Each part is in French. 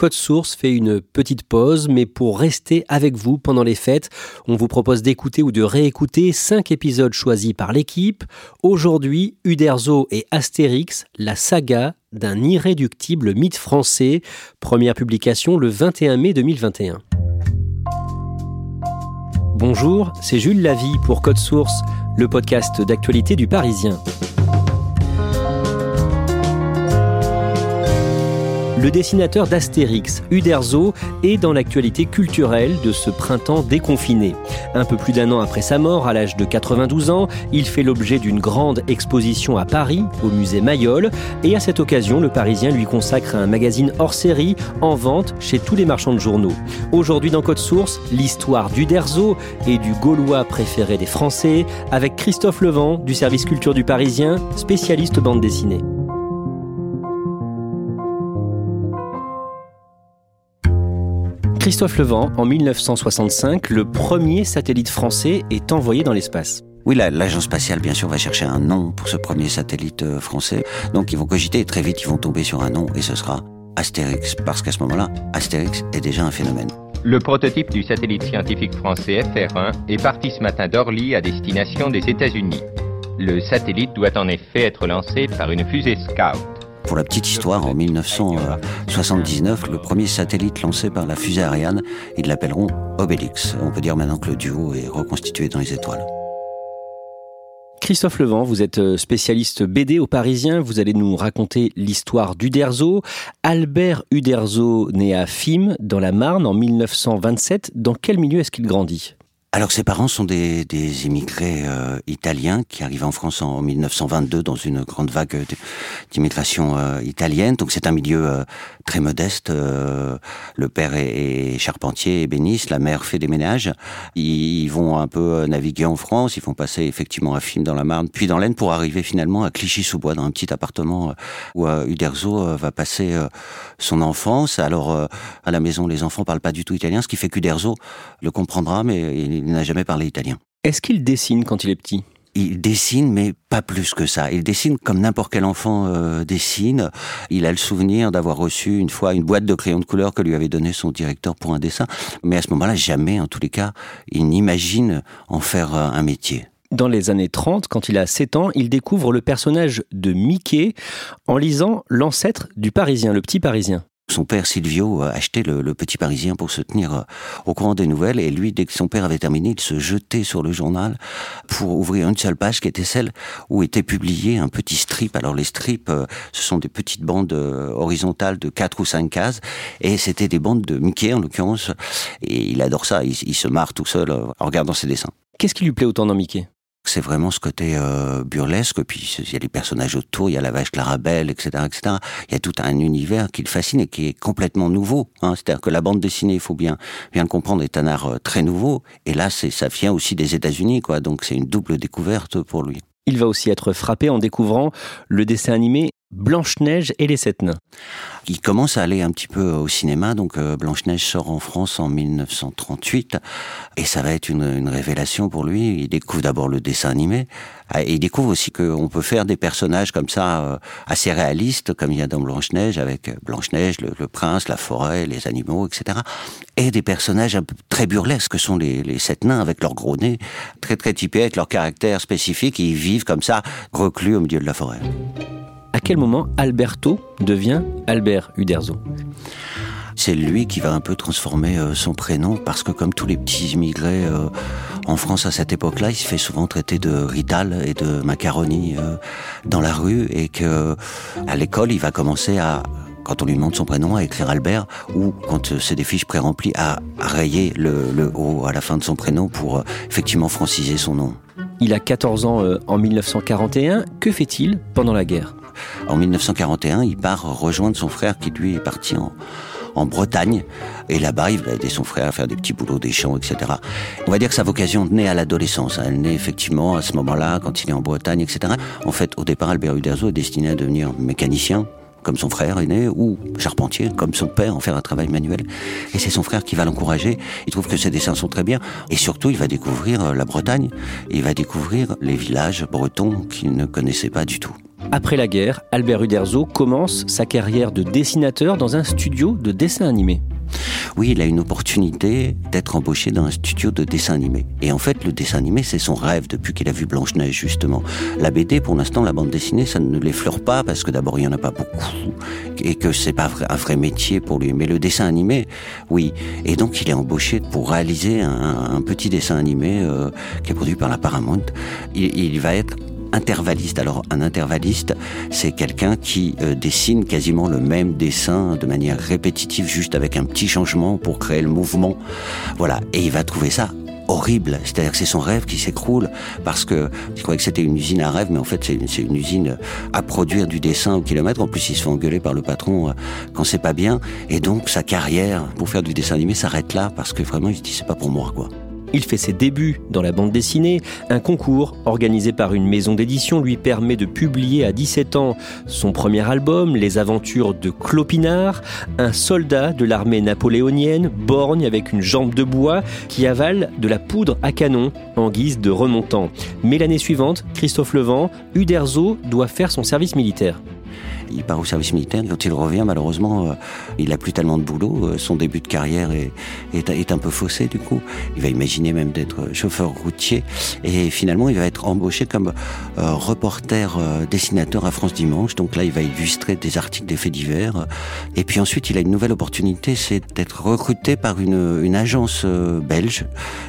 Code Source fait une petite pause, mais pour rester avec vous pendant les fêtes, on vous propose d'écouter ou de réécouter cinq épisodes choisis par l'équipe. Aujourd'hui, Uderzo et Astérix, la saga d'un irréductible mythe français. Première publication le 21 mai 2021. Bonjour, c'est Jules Lavie pour Code Source, le podcast d'actualité du Parisien. Le dessinateur d'Astérix, Uderzo, est dans l'actualité culturelle de ce printemps déconfiné. Un peu plus d'un an après sa mort, à l'âge de 92 ans, il fait l'objet d'une grande exposition à Paris, au musée Mayol, et à cette occasion, le Parisien lui consacre un magazine hors série en vente chez tous les marchands de journaux. Aujourd'hui dans Code Source, l'histoire d'Uderzo et du Gaulois préféré des Français, avec Christophe Levent du service culture du Parisien, spécialiste bande dessinée. Christophe Levent, en 1965, le premier satellite français est envoyé dans l'espace. Oui, la- l'agence spatiale, bien sûr, va chercher un nom pour ce premier satellite euh, français. Donc, ils vont cogiter et très vite, ils vont tomber sur un nom et ce sera Astérix. Parce qu'à ce moment-là, Astérix est déjà un phénomène. Le prototype du satellite scientifique français FR1 est parti ce matin d'Orly à destination des États-Unis. Le satellite doit en effet être lancé par une fusée Scout. Pour la petite histoire, en 1979, le premier satellite lancé par la fusée Ariane, ils l'appelleront Obélix. On peut dire maintenant que le duo est reconstitué dans les étoiles. Christophe Levent, vous êtes euh, spécialiste BD au Parisien. Vous allez nous raconter l'histoire d'Uderzo. Albert Uderzo, né à Fismes, dans la Marne, en 1927. Dans quel milieu est-ce qu'il grandit? Alors ses parents sont des, des immigrés euh, italiens qui arrivent en France en 1922 dans une grande vague d'immigration euh, italienne. Donc c'est un milieu euh, très modeste. euh, le père est, est charpentier, ébéniste, la mère fait des ménages. Ils, ils vont un peu euh, naviguer en France, ils vont passer effectivement à Fismes dans la Marne, puis dans l'Aisne pour arriver finalement à Clichy-sous-Bois dans un petit appartement euh, où Uderzo va passer son enfance. Alors à la maison, les enfants parlent pas du tout italien, ce qui fait qu'Uderzo le comprendra, mais il n'a jamais parlé italien. Est-ce qu'il dessine quand il est petit? Il dessine, mais pas plus que ça. Il dessine comme n'importe quel enfant euh, dessine. Il a le souvenir d'avoir reçu une fois une boîte de crayons de couleur que lui avait donné son directeur pour un dessin. Mais à ce moment-là, jamais, en tous les cas, il n'imagine en faire euh, un métier. Dans les années 30, quand il a 7 ans, il découvre le personnage de Mickey en lisant l'ancêtre du Parisien, le petit Parisien. Son père Silvio euh, achetait le, le Petit Parisien pour se tenir euh, au courant des nouvelles. Et lui, dès que son père avait terminé, il se jetait sur le journal pour ouvrir une seule page qui était celle où était publié un petit strip. Alors les strips, euh, ce sont des petites bandes horizontales de quatre ou cinq cases. Et c'était des bandes de Mickey en l'occurrence. Et il adore ça, il, il se marre tout seul en regardant ses dessins. Qu'est-ce qui lui plaît autant dans Mickey? C'est vraiment ce côté euh, burlesque, puis il y a les personnages autour, il y a la vache Clarabelle, etc., etc. Il y a tout un univers qui le fascine et qui est complètement nouveau. Hein. C'est-à-dire que la bande dessinée, il faut bien bien le comprendre, est un art euh, très nouveau. Et là, c'est ça vient aussi des États-Unis, quoi. Donc c'est une double découverte pour lui. Il va aussi être frappé en découvrant le dessin animé Blanche-Neige et les Sept Nains. Il commence à aller un petit peu au cinéma, donc euh, Blanche-Neige sort en France en 1938, et ça va être une, révélation pour lui. Il découvre d'abord le dessin animé, ah, et il découvre aussi qu'on peut faire des personnages comme ça, euh, assez réalistes, comme il y a dans Blanche-Neige, avec euh, Blanche-Neige, le, prince, la forêt, les animaux, etc. Et des personnages un peu très burlesques, que sont les, sept nains, avec leur gros nez, très très typés, avec leur caractère spécifique, ils vivent comme ça, reclus au milieu de la forêt. À quel moment Alberto devient Albert Uderzo? C'est lui qui va un peu transformer euh, son prénom parce que comme tous les petits immigrés euh, en France à cette époque-là, il se fait souvent traiter de Rital et de macaroni euh, dans la rue et que à l'école, il va commencer à quand on lui demande son prénom, à écrire Albert, ou quand c'est des fiches pré-remplies, à, rayer le, le O à la fin de son prénom pour effectivement franciser son nom. Il a 14 ans en 1941. Que fait-il pendant la guerre? En 1941, il part rejoindre son frère qui lui est parti en, en Bretagne. Et là-bas, il va aider son frère à faire des petits boulots, des champs, etc. On va dire que sa vocation naît à l'adolescence. Elle naît effectivement à ce moment-là, quand il est en Bretagne, etc. En fait, au départ, Albert Uderzo est destiné à devenir mécanicien, comme son frère aîné, ou charpentier, comme son père, en faire un travail manuel. Et c'est son frère qui va l'encourager. Il trouve que ses dessins sont très bien. Et surtout, il va découvrir euh, la Bretagne. Il va découvrir les villages bretons qu'il ne connaissait pas du tout. Après la guerre, Albert Uderzo commence sa carrière de dessinateur dans un studio de dessin animé. Oui, il a une opportunité d'être embauché dans un studio de dessin animé. Et en fait, le dessin animé, c'est son rêve depuis qu'il a vu Blanche-Neige, justement. La BD, pour l'instant, la bande dessinée, ça ne l'effleure pas parce que d'abord, il n'y en a pas beaucoup et que c'est pas un vrai métier pour lui. Mais le dessin animé, oui. Et donc, il est embauché pour réaliser un, petit dessin animé euh, qui est produit par la Paramount. Il, il va être intervalliste. Alors un intervalliste, c'est quelqu'un qui euh, dessine quasiment le même dessin de manière répétitive, juste avec un petit changement pour créer le mouvement. Voilà, et il va trouver ça horrible. C'est-à-dire que c'est son rêve qui s'écroule parce que je croyais que c'était une usine à rêve, mais en fait c'est une, usine à produire du dessin au kilomètre. En plus, il se fait engueuler par le patron euh, quand c'est pas bien. Et donc sa carrière pour faire du dessin animé s'arrête là parce que vraiment il se dit c'est pas pour moi quoi. Il fait ses débuts dans la bande dessinée. Un concours organisé par une maison d'édition lui permet de publier à 17 ans son premier album, Les aventures de Clopinard, un soldat de l'armée napoléonienne, borgne avec une jambe de bois, qui avale de la poudre à canon en guise de remontant. Mais l'année suivante, Christophe Levent, Uderzo doit faire son service militaire. Il part au service militaire. Quand il revient, malheureusement, euh, il n'a plus tellement de boulot. Euh, son début de carrière est, un peu faussé, du coup. Il va imaginer même d'être chauffeur routier. Et finalement, il va être embauché comme euh, reporter dessinateur à France Dimanche. Donc là, il va illustrer des articles des faits divers. Et puis ensuite, il a une nouvelle opportunité, c'est d'être recruté par une, une agence belge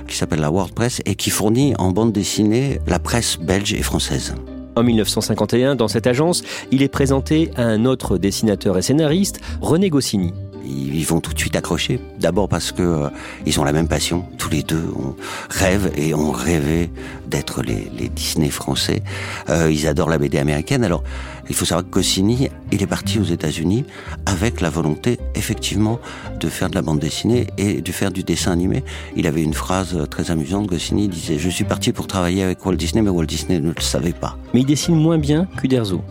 qui s'appelle la WordPress et qui fournit en bande dessinée la presse belge et française. En 1951, dans cette agence, il est présenté à un autre dessinateur et scénariste, René Goscinny. Ils vont tout de suite accrocher. D'abord parce que euh, ils ont la même passion. Tous les deux, on rêve et on rêvait d'être les, Disney français. Euh, ils adorent la BD américaine. Alors, il faut savoir que Goscinny, il est parti aux États-Unis avec la volonté, effectivement, de faire de la bande dessinée et de faire du dessin animé. Il avait une phrase très amusante. Goscinny disait Je suis parti pour travailler avec Walt Disney, mais Walt Disney ne le savait pas. Mais il dessine moins bien qu'Uderzo.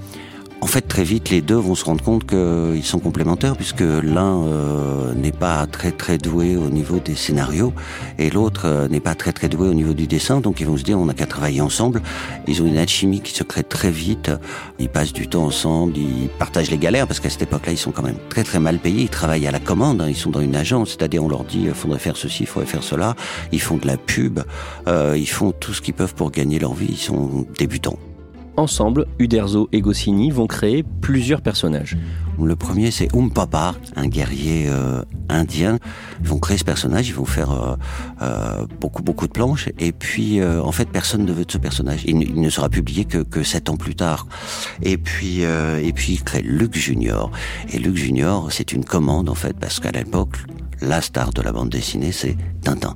En fait, très vite, les deux vont se rendre compte qu'ils sont complémentaires, puisque l'un euh, n'est pas très très doué au niveau des scénarios, et l'autre euh, n'est pas très très doué au niveau du dessin. Donc ils vont se dire, on n'a qu'à travailler ensemble. Ils ont une alchimie qui se crée très vite. Ils passent du temps ensemble, ils partagent les galères, parce qu'à cette époque-là, ils sont quand même très très mal payés. Ils travaillent à la commande, hein. ils sont dans une agence, c'est-à-dire on leur dit, il faudrait faire ceci, il faudrait faire cela. Ils font de la pub, euh, ils font tout ce qu'ils peuvent pour gagner leur vie. Ils sont débutants. Ensemble, Uderzo et Goscinny vont créer plusieurs personnages. Le premier, c'est Umpapa, un guerrier euh, indien. Ils vont créer ce personnage, ils vont faire euh, euh, beaucoup, beaucoup de planches. Et puis, en fait, personne ne veut de ce personnage. Il, ne sera publié que, sept ans plus tard. Et puis, et puis, il crée Luc Junior. Et Luc Junior, c'est une commande, en fait, parce qu'à l'époque, la star de la bande dessinée, c'est Tintin.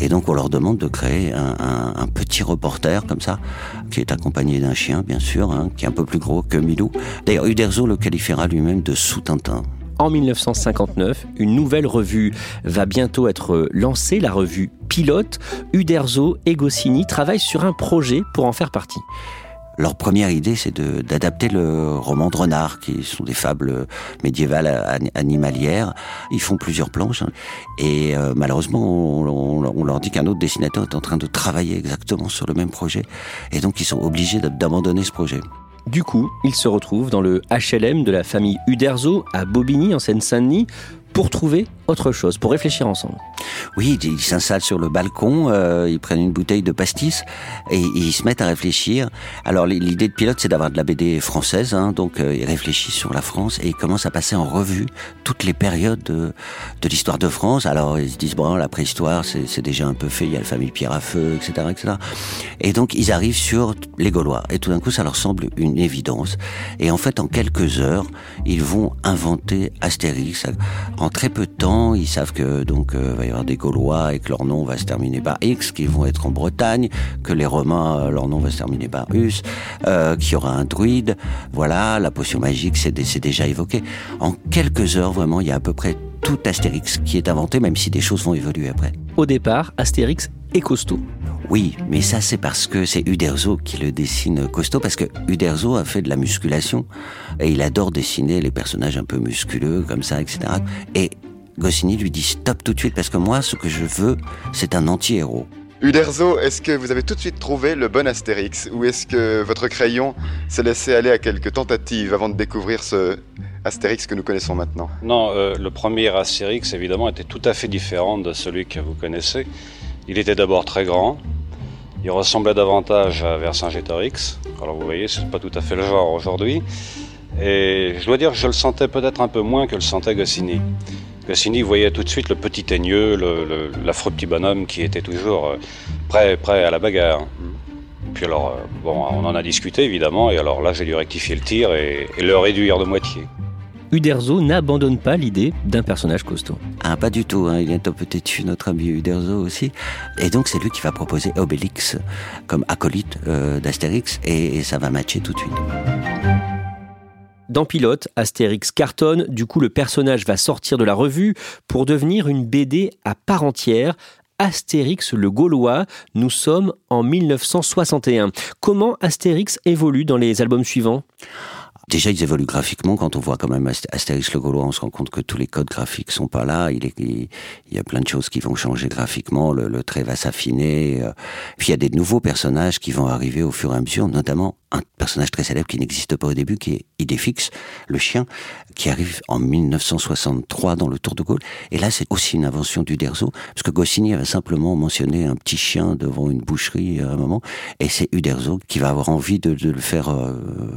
Et donc on leur demande de créer un, petit reporter comme ça, qui est accompagné d'un chien, bien sûr, hein, qui est un peu plus gros que Milou. D'ailleurs, Uderzo le qualifiera lui-même de sous-Tintin. En 1959, une nouvelle revue va bientôt être lancée, la revue Pilote. Uderzo et Goscinny travaillent sur un projet pour en faire partie. Leur première idée, c'est d'adapter le roman de Renard, qui sont des fables médiévales animalières. Ils font plusieurs planches, hein. et euh, malheureusement, on, leur dit qu'un autre dessinateur est en train de travailler exactement sur le même projet, et donc ils sont obligés d'abandonner ce projet. Du coup, ils se retrouvent dans le HLM de la famille Uderzo à Bobigny, en Seine-Saint-Denis, pour trouver autre chose, pour réfléchir ensemble. Oui, ils s'installent sur le balcon, euh, ils prennent une bouteille de pastis et, ils se mettent à réfléchir. Alors l'idée de pilote, c'est d'avoir de la BD française, hein, donc euh, ils réfléchissent sur la France et ils commencent à passer en revue toutes les périodes de, de l'histoire de France. Alors ils se disent bon, la préhistoire, c'est déjà un peu fait, il y a la famille Pierre à Feu, etc., etc. Et donc ils arrivent sur les Gaulois et tout d'un coup, ça leur semble une évidence. Et en fait, en quelques heures, ils vont inventer Astérix. En très peu de temps, ils savent que donc euh, va y avoir des Gaulois et que leur nom va se terminer par X, qu'ils vont être en Bretagne, que les Romains, euh, leur nom va se terminer par Us, euh, qu'il y aura un druide. Voilà, la potion magique, c'est déjà évoqué. En quelques heures, vraiment, il y a à peu près tout Astérix qui est inventé, même si des choses vont évoluer après. Au départ, Astérix est costaud. Oui, mais ça c'est parce que c'est Uderzo qui le dessine costaud, parce que Uderzo a fait de la musculation et il adore dessiner les personnages un peu musculeux comme ça, etc. Et Goscinny lui dit stop tout de suite parce que moi ce que je veux c'est un anti-héros. Uderzo, est-ce que vous avez tout de suite trouvé le bon Astérix ou est-ce que votre crayon s'est laissé aller à quelques tentatives avant de découvrir ce Astérix que nous connaissons maintenant? Non, euh, le premier Astérix évidemment était tout à fait différent de celui que vous connaissez. Il était d'abord très grand, il ressemblait davantage à Vercingétorix. Alors vous voyez, c'est pas tout à fait le genre aujourd'hui. Et je dois dire que je le sentais peut-être un peu moins que le sentait Goscinny. Goscinny voyait tout de suite le petit teigneux, l'affreux petit bonhomme qui était toujours euh, prêt, prêt à la bagarre. Puis alors, euh, bon, on en a discuté évidemment, et alors là j'ai dû rectifier le tir et le réduire de moitié. Uderzo n'abandonne pas l'idée d'un personnage costaud. Ah, pas du tout. Hein. Il est un peu têtu, notre ami Uderzo aussi. Et donc, c'est lui qui va proposer Obélix comme acolyte euh, d'Astérix, et, ça va matcher tout de suite. Dans Pilote, Astérix cartonne, du coup le personnage va sortir de la revue pour devenir une BD à part entière, Astérix le Gaulois. Nous sommes en 1961. Comment Astérix évolue dans les albums suivants? Déjà, ils évoluent graphiquement. Quand on voit quand même Astérix le Gaulois, on se rend compte que tous les codes graphiques sont pas là. Il, y a plein de choses qui vont changer graphiquement. Le, trait va s'affiner. Euh. Puis il y a des nouveaux personnages qui vont arriver au fur et à mesure, notamment un personnage très célèbre qui n'existe pas au début, qui est Idéfix, le chien, qui arrive en 1963 dans le Tour de Gaulle. Et là, c'est aussi une invention du Derzo, parce que Goscinny avait simplement mentionné un petit chien devant une boucherie à un moment, et c'est Uderzo qui va avoir envie de, le faire euh,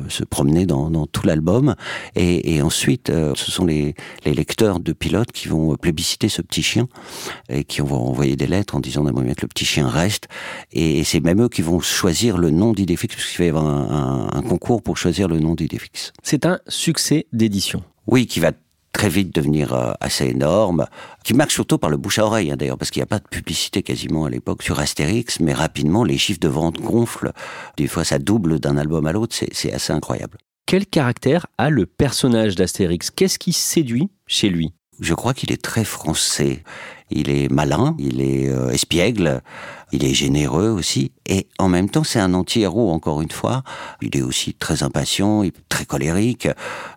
se promener dans tout l'album. Et, et, ensuite, euh, ce sont les, les, lecteurs de pilotes qui vont plébisciter ce petit chien et qui vont envoyer des lettres en disant d'abord bien que le petit chien reste. Et, c'est même eux qui vont choisir le nom d'Idéfix, parce qu'il va y avoir un un, concours pour choisir le nom d'Idéfix. C'est un succès d'édition. Oui, qui va très vite devenir euh, assez énorme, qui marche surtout par le bouche à oreille, hein, d'ailleurs, parce qu'il n'y a pas de publicité quasiment à l'époque sur Astérix, mais rapidement les chiffres de vente gonflent. Des fois, ça double d'un album à l'autre, c'est assez incroyable. Quel caractère a le personnage d'Astérix? Qu'est-ce qui séduit chez lui? Je crois qu'il est très français. Il est malin, il est euh, espiègle, il est généreux aussi, et en même temps c'est un anti-héros encore une fois. Il est aussi très impatient, très colérique,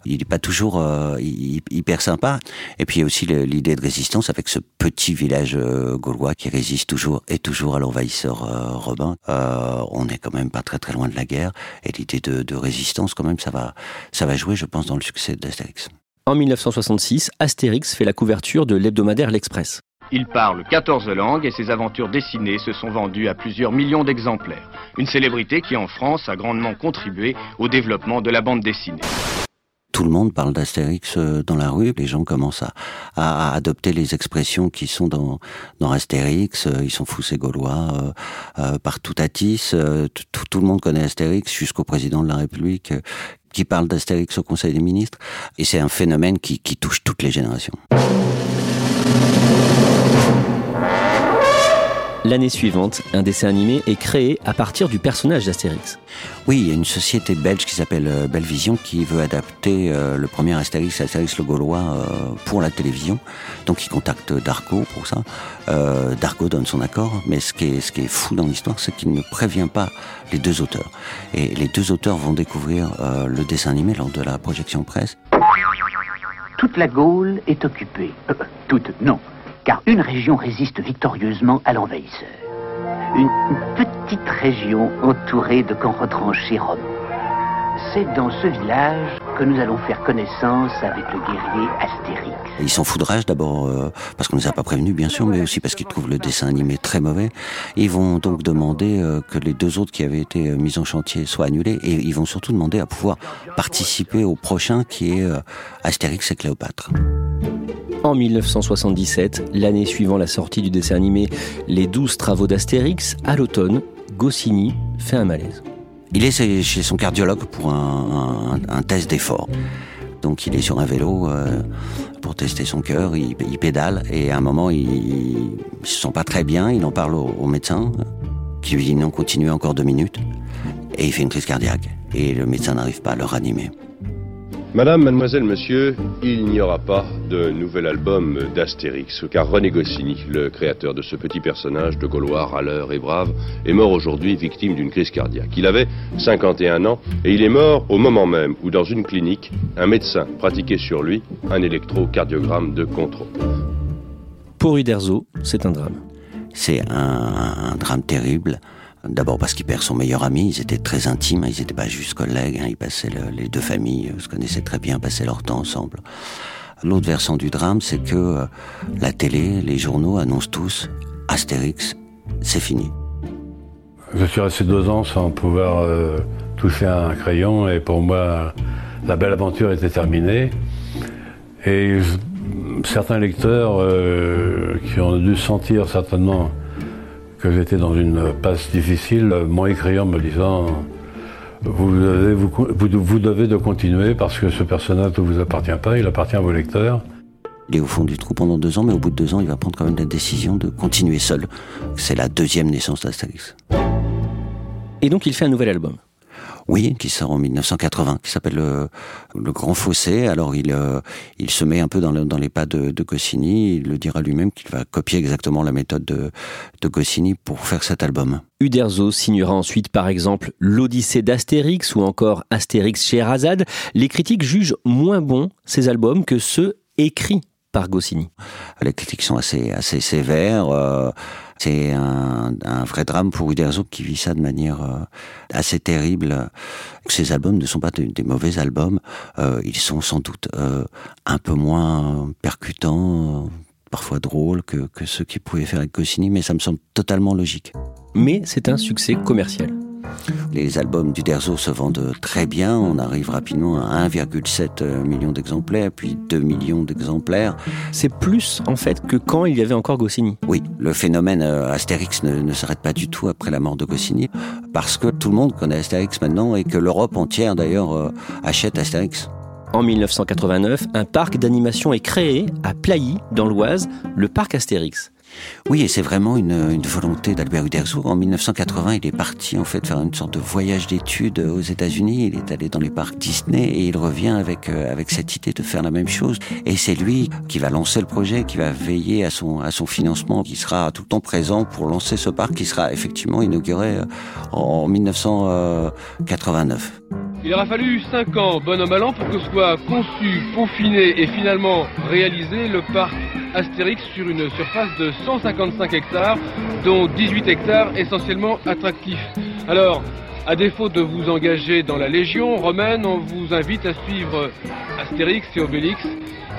il n'est pas toujours euh, hyper sympa. Et puis il y a aussi l'idée de résistance avec ce petit village euh, gaulois qui résiste toujours et toujours à l'envahisseur euh, romain. on n'est quand même pas très très loin de la guerre, et l'idée de, de, résistance quand même ça va ça va jouer je pense dans le succès d'Astérix. En 1966, Astérix fait la couverture de l'hebdomadaire L'Express. Il parle 14 langues et ses aventures dessinées se sont vendues à plusieurs millions d'exemplaires. Une célébrité qui en France a grandement contribué au développement de la bande dessinée. Tout le monde parle d'Astérix euh, dans la rue, les gens commencent à, adopter les expressions qui sont dans, dans Astérix, euh, ils sont fous ces Gaulois, euh, partout à Tis, tout, le monde connaît Astérix jusqu'au président de la République qui parle d'Astérix au Conseil des ministres, et c'est un phénomène qui touche toutes les générations. L'année suivante, un dessin animé est créé à partir du personnage d'Astérix. Oui, il y a une société belge qui s'appelle euh, Bellevision qui veut adapter euh, le premier Astérix, Astérix le Gaulois, euh, pour la télévision. Donc il contacte Dargo pour ça. Dargo donne son accord, mais ce qui est, ce qui est fou dans l'histoire, c'est qu'il ne prévient pas les deux auteurs. Et les deux auteurs vont découvrir le dessin animé lors de la projection presse. Toute la Gaule est occupée. toute, non car une région résiste victorieusement à l'envahisseur. Une petite région entourée de camps retranchés romains. c'est dans ce village que nous allons faire connaissance avec le guerrier Astérix. Ils s'enfoudragent d'abord euh, parce qu'on ne les a pas prévenus bien sûr, mais aussi parce qu'ils trouvent le dessin animé très mauvais. Ils vont donc demander euh, que les deux autres qui avaient été euh, mis en chantier soient annulés et ils vont surtout demander à pouvoir participer au prochain qui est Astérix et Cléopâtre. En 1977, l'année suivant la sortie du dessin animé Les douze travaux d'Astérix, à l'automne, Goscinny fait un malaise. Il est chez son cardiologue pour un, test d'effort. Donc il est sur un vélo euh, pour tester son cœur, il, pédale et à un moment il, ne se sent pas très bien, il en parle au, médecin qui lui dit non, continuez encore deux minutes et il fait une crise cardiaque et le médecin n'arrive pas à le ranimer. Madame, mademoiselle, monsieur, il n'y aura pas de nouvel album d'Astérix, car René Goscinny, le créateur de ce petit personnage de Gaulois râleur et brave, est mort aujourd'hui victime d'une crise cardiaque. Il avait 51 ans et il est mort au moment même où, dans une clinique, un médecin pratiquait sur lui un électrocardiogramme de contrôle. Pour Uderzo, c'est un drame. C'est un drame terrible. D'abord parce qu'il perd son meilleur ami, ils étaient très intimes, ils n'étaient pas juste collègues, hein, ils passaient les deux familles, euh, se connaissaient très bien, passaient leur temps ensemble. L'autre versant du drame, c'est que euh, la télé, les journaux annoncent tous Astérix, c'est fini. Je suis resté deux ans sans pouvoir euh, toucher un crayon et pour moi, la belle aventure était terminée. Et certains lecteurs qui ont dû sentir certainement que j'étais dans une passe difficile, m'ont écrit en me disant vous devez, vous, devez de continuer parce que ce personnage ne vous appartient pas, il appartient à vos lecteurs. Il est au fond du trou pendant deux ans, mais au bout de deux ans, il va prendre quand même la décision de continuer seul. C'est la deuxième naissance d'Astérix. Et donc il fait un nouvel album. Oui, qui sort en 1980, qui s'appelle le, Grand Fossé. Alors il, euh, il se met un peu dans, dans les pas de, de, Goscinny. Il le dira lui-même qu'il va copier exactement la méthode de, de Goscinny pour faire cet album. Uderzo signera ensuite par exemple l'Odyssée d'Astérix ou encore Astérix chez Razad. Les critiques jugent moins bons ces albums que ceux écrits par Goscinny. Les critiques sont assez, assez sévères. Euh, c'est un, vrai drame pour Uderzo qui vit ça de manière euh, assez terrible. Ces albums ne sont pas des, mauvais albums. Euh, ils sont sans doute un peu moins percutants, parfois drôles que, que ceux qu'il pouvait faire avec Goscinny, mais ça me semble totalement logique. Mais c'est un succès commercial. Les albums du Derzo se vendent très bien. On arrive rapidement à 1,7 million d'exemplaires, puis 2 millions d'exemplaires. C'est plus, en fait, que quand il y avait encore Goscinny. Oui, le phénomène euh, Astérix ne, s'arrête pas du tout après la mort de Goscinny, parce que tout le monde connaît Astérix maintenant et que l'Europe entière, d'ailleurs, euh, achète Astérix. En 1989, un parc d'animation est créé à Plailly, dans l'Oise, le parc Astérix. Oui, et c'est vraiment une, volonté d'Albert Uderzo. En 1980, il est parti en fait faire une sorte de voyage d'études aux États-Unis. Il est allé dans les parcs Disney et il revient avec euh, avec cette idée de faire la même chose. Et c'est lui qui va lancer le projet, qui va veiller à son à son financement, qui sera tout le temps présent pour lancer ce parc, qui sera effectivement inauguré euh, en 1989. Il aura fallu 5 ans, bon an mal an, pour que soit conçu, peaufiné et finalement réalisé le parc Astérix sur une surface de 155 hectares, dont 18 hectares essentiellement attractifs. Alors, à défaut de vous engager dans la Légion romaine, on vous invite à suivre Astérix et Obélix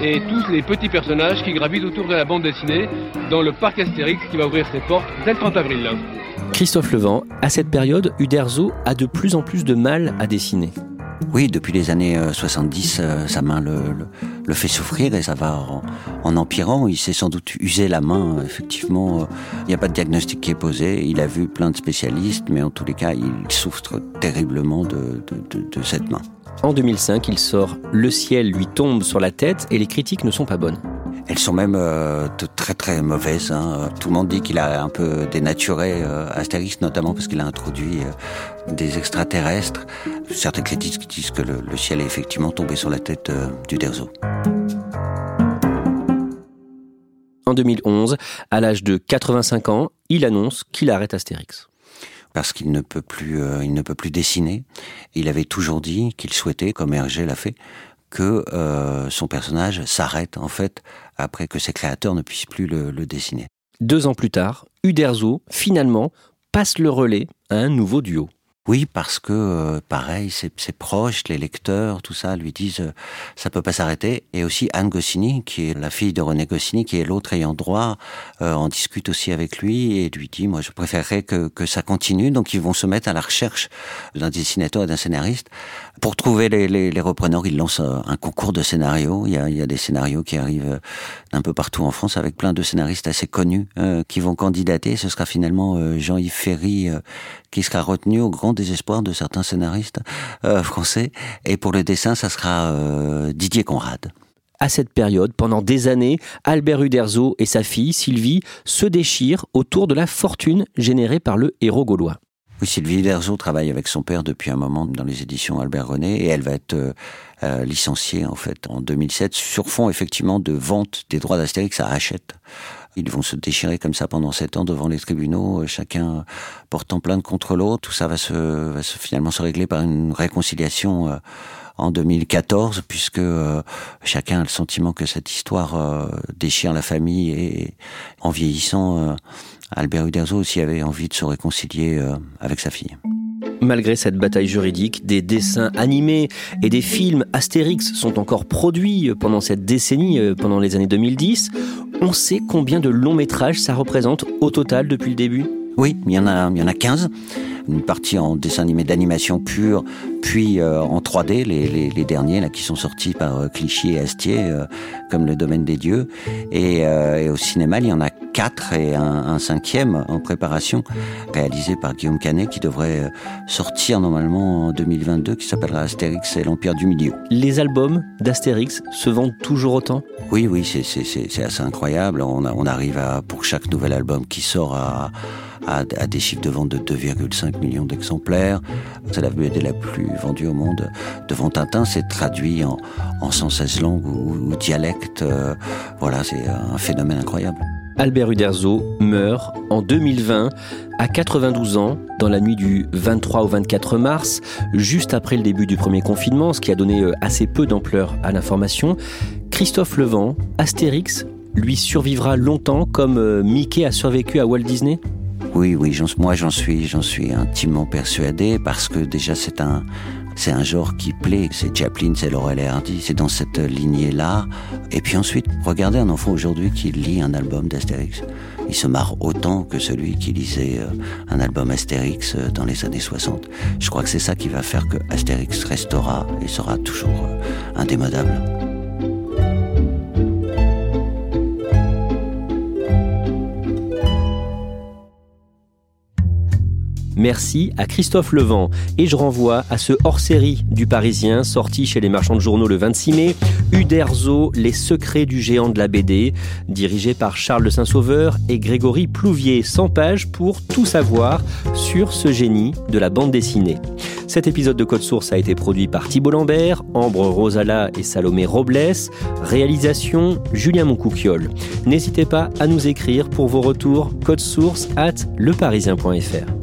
et tous les petits personnages qui gravitent autour de la bande dessinée dans le parc Astérix qui va ouvrir ses portes dès le 30 avril. Christophe Levent, à cette période, Uderzo a de plus en plus de mal à dessiner. Oui, depuis les années 70, euh, euh, sa main le, fait souffrir et ça va en, empirant. Il s'est sans doute usé la main, effectivement. Il n'y a pas de diagnostic qui est posé. Il a vu plein de spécialistes, mais en tous les cas, il souffre terriblement de, de cette main. En 2005, il sort Le ciel lui tombe sur la tête et les critiques ne sont pas bonnes. Elles sont même euh, très très mauvaises. Hein. Tout le monde dit qu'il a un peu dénaturé euh, Astérix, notamment parce qu'il a introduit euh, des extraterrestres. Certains critiques disent que le, ciel est effectivement tombé sur la tête du Derzo. En 2011, à l'âge de 85 ans, il annonce qu'il arrête Astérix parce qu'il ne peut plus, il ne peut plus dessiner. Il avait toujours dit qu'il souhaitait, comme Hergé l'a fait, que euh, son personnage s'arrête en fait après que ses créateurs ne puissent plus le, le dessiner. Deux ans plus tard, Uderzo, finalement, passe le relais à un nouveau duo. Oui, parce que euh, pareil, c'est proche, les lecteurs, tout ça, lui disent euh, ça peut pas s'arrêter. Et aussi Anne Goscinny, qui est la fille de René Goscinny, qui est l'autre ayant droit, euh, en discute aussi avec lui et lui dit moi je préférerais que, que ça continue. Donc ils vont se mettre à la recherche d'un dessinateur et d'un scénariste pour trouver les, repreneurs. Ils lancent un concours de scénarios. Il y a, des scénarios qui arrivent d'un peu partout en France avec plein de scénaristes assez connus qui vont candidater. Ce sera finalement Jean-Yves Ferry qui sera retenu au grand désespoir de certains scénaristes euh, français. Et pour le dessin, ça sera euh, Didier Conrad. À cette période, pendant des années, Albert Uderzo et sa fille, Sylvie, se déchirent autour de la fortune générée par le héros gaulois. Oui, Sylvie Uderzo travaille avec son père depuis un moment dans les éditions Albert René et elle va être euh, licenciée en fait en 2007 sur fond effectivement de vente des droits d'Astérix à Hachette. Ils vont se déchirer comme ça pendant sept ans devant les tribunaux, euh, chacun portant plainte contre l'autre. Tout ça va se, va se finalement se régler par une réconciliation euh, en 2014, puisque euh, chacun a le sentiment que cette histoire déchire la famille et en vieillissant, Albert Uderzo aussi avait envie de se réconcilier avec sa fille. Malgré cette bataille juridique, des dessins animés et des films Astérix sont encore produits pendant cette décennie, pendant les années 2010. On sait combien de longs métrages ça représente au total depuis le début? Oui, il y en a, il y en a 15 une partie en dessin animé d'animation pure, puis euh, en 3D, les, les, les, derniers là qui sont sortis par euh, Clichy et Astier, euh, comme le domaine des dieux. Et, et, au cinéma, il y en a quatre et un, un, cinquième en préparation, réalisé par Guillaume Canet, qui devrait sortir normalement en 2022, qui s'appellera Astérix et l'Empire du Milieu. Les albums d'Astérix se vendent toujours autant? Oui, oui, c'est assez incroyable. On arrive à, pour chaque nouvel album qui sort à à, des chiffres de vente de 2,5 millions d'exemplaires. C'est la BD la plus vendue au monde. Devant Tintin, c'est traduit en, en 116 langues ou, dialectes. Euh, voilà, c'est un phénomène incroyable. Albert Uderzo meurt en 2020 à 92 ans dans la nuit du 23 au 24 mars, juste après le début du premier confinement, ce qui a donné euh, assez peu d'ampleur à l'information. Christophe Levent, Astérix, lui survivra longtemps comme euh, Mickey a survécu à Walt Disney? Oui, oui, moi j'en suis, j'en suis intimement persuadé parce que déjà c'est un, c'est un genre qui plaît. C'est Chaplin, c'est Laurel et Hardy, c'est dans cette lignée-là. Et puis ensuite, regardez un enfant aujourd'hui qui lit un album d'Astérix. Il se marre autant que celui qui lisait euh, un album Astérix euh, dans les années 60. Je crois que c'est ça qui va faire que Astérix restera et sera toujours euh, indémodable. Merci à Christophe Levent et je renvoie à ce hors-série du Parisien sorti chez les marchands de journaux le 26 mai, Uderzo, les secrets du géant de la BD, dirigé par Charles de Saint-Sauveur et Grégory Plouvier, 100 pages pour tout savoir sur ce génie de la bande dessinée. Cet épisode de Code Source a été produit par Thibault Lambert, Ambre Rosala et Salomé Robles. Réalisation Julien Moncouquiole. N'hésitez pas à nous écrire pour vos retours code source at leparisien.fr.